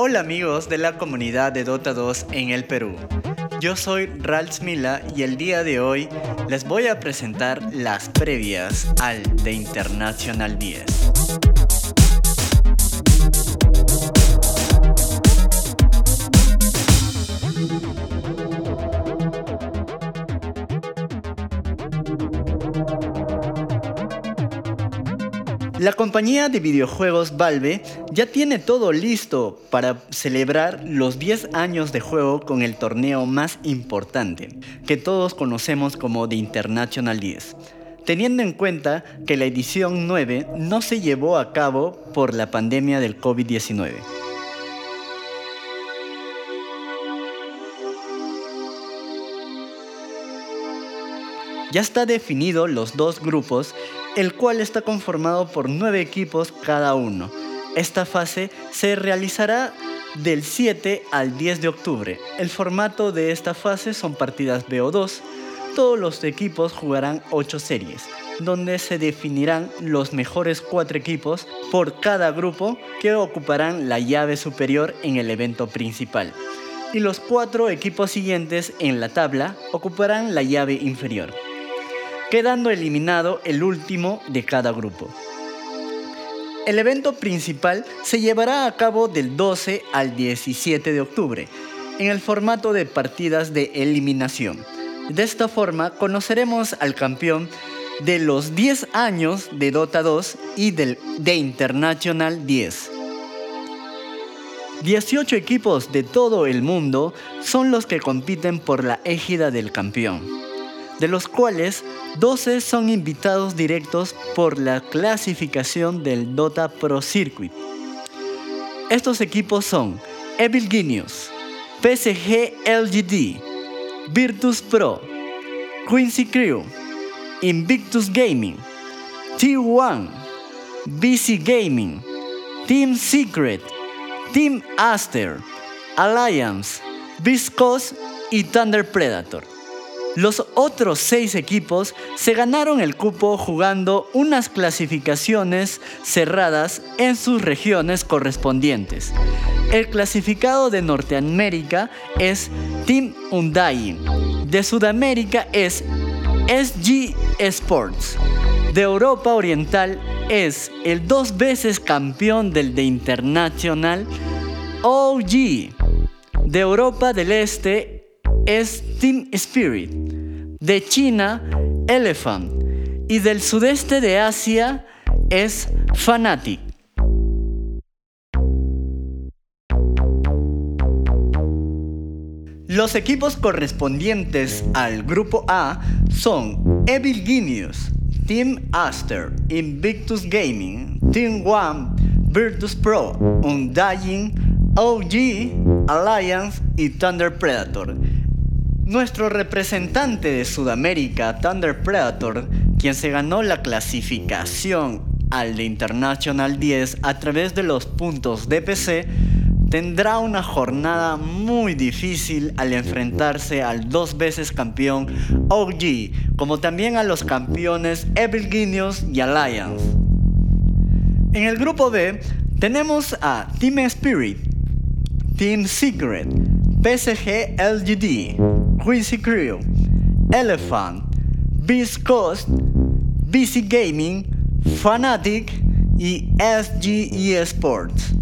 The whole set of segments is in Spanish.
Hola amigos de la comunidad de Dota 2 en el Perú. Yo soy Ralph Mila y el día de hoy les voy a presentar las previas al The International 10. La compañía de videojuegos Valve ya tiene todo listo para celebrar los 10 años de juego con el torneo más importante, que todos conocemos como The International 10, teniendo en cuenta que la edición 9 no se llevó a cabo por la pandemia del COVID-19. Ya está definido los dos grupos, el cual está conformado por nueve equipos cada uno. Esta fase se realizará del 7 al 10 de octubre. El formato de esta fase son partidas BO2. Todos los equipos jugarán 8 series, donde se definirán los mejores 4 equipos por cada grupo que ocuparán la llave superior en el evento principal. Y los 4 equipos siguientes en la tabla ocuparán la llave inferior quedando eliminado el último de cada grupo. El evento principal se llevará a cabo del 12 al 17 de octubre, en el formato de partidas de eliminación. De esta forma conoceremos al campeón de los 10 años de Dota 2 y del de International 10. 18 equipos de todo el mundo son los que compiten por la égida del campeón de los cuales 12 son invitados directos por la clasificación del Dota Pro Circuit. Estos equipos son Evil Genius, PSG LGD, Virtus Pro, Quincy Crew, Invictus Gaming, T1, BC Gaming, Team Secret, Team Aster, Alliance, Viscos y Thunder Predator. Los otros seis equipos se ganaron el cupo jugando unas clasificaciones cerradas en sus regiones correspondientes. El clasificado de Norteamérica es Team Undying. De Sudamérica es SG Sports. De Europa Oriental es el dos veces campeón del de Internacional OG. De Europa del Este es Team Spirit, de China Elephant y del sudeste de Asia es Fanatic. Los equipos correspondientes al grupo A son Evil Genius, Team Aster, Invictus Gaming, Team One, Virtus Pro, Undying, OG, Alliance y Thunder Predator. Nuestro representante de Sudamérica, Thunder Predator, quien se ganó la clasificación al de International 10 a través de los puntos DPC, tendrá una jornada muy difícil al enfrentarse al dos veces campeón OG, como también a los campeones Evil Genius y Alliance. En el grupo B tenemos a Team Spirit, Team Secret, PSG LGD, Quincy Crew, Elephant, Beast Coast, BC Gaming, Fanatic y SGE Sports.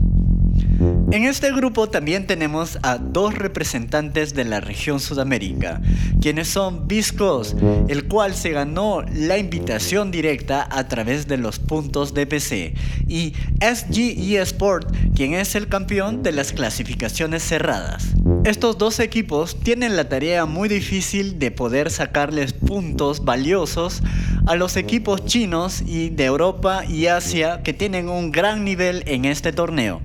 En este grupo también tenemos a dos representantes de la región Sudamérica, quienes son Viscos, el cual se ganó la invitación directa a través de los puntos de PC, y SGE Sport, quien es el campeón de las clasificaciones cerradas. Estos dos equipos tienen la tarea muy difícil de poder sacarles puntos valiosos a los equipos chinos y de Europa y Asia que tienen un gran nivel en este torneo.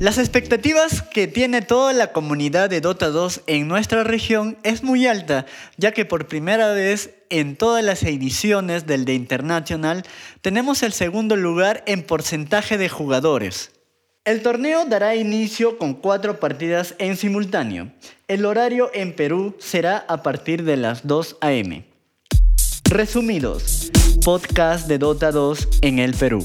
Las expectativas que tiene toda la comunidad de Dota 2 en nuestra región es muy alta, ya que por primera vez en todas las ediciones del The International tenemos el segundo lugar en porcentaje de jugadores. El torneo dará inicio con cuatro partidas en simultáneo. El horario en Perú será a partir de las 2 am. Resumidos, podcast de Dota 2 en el Perú.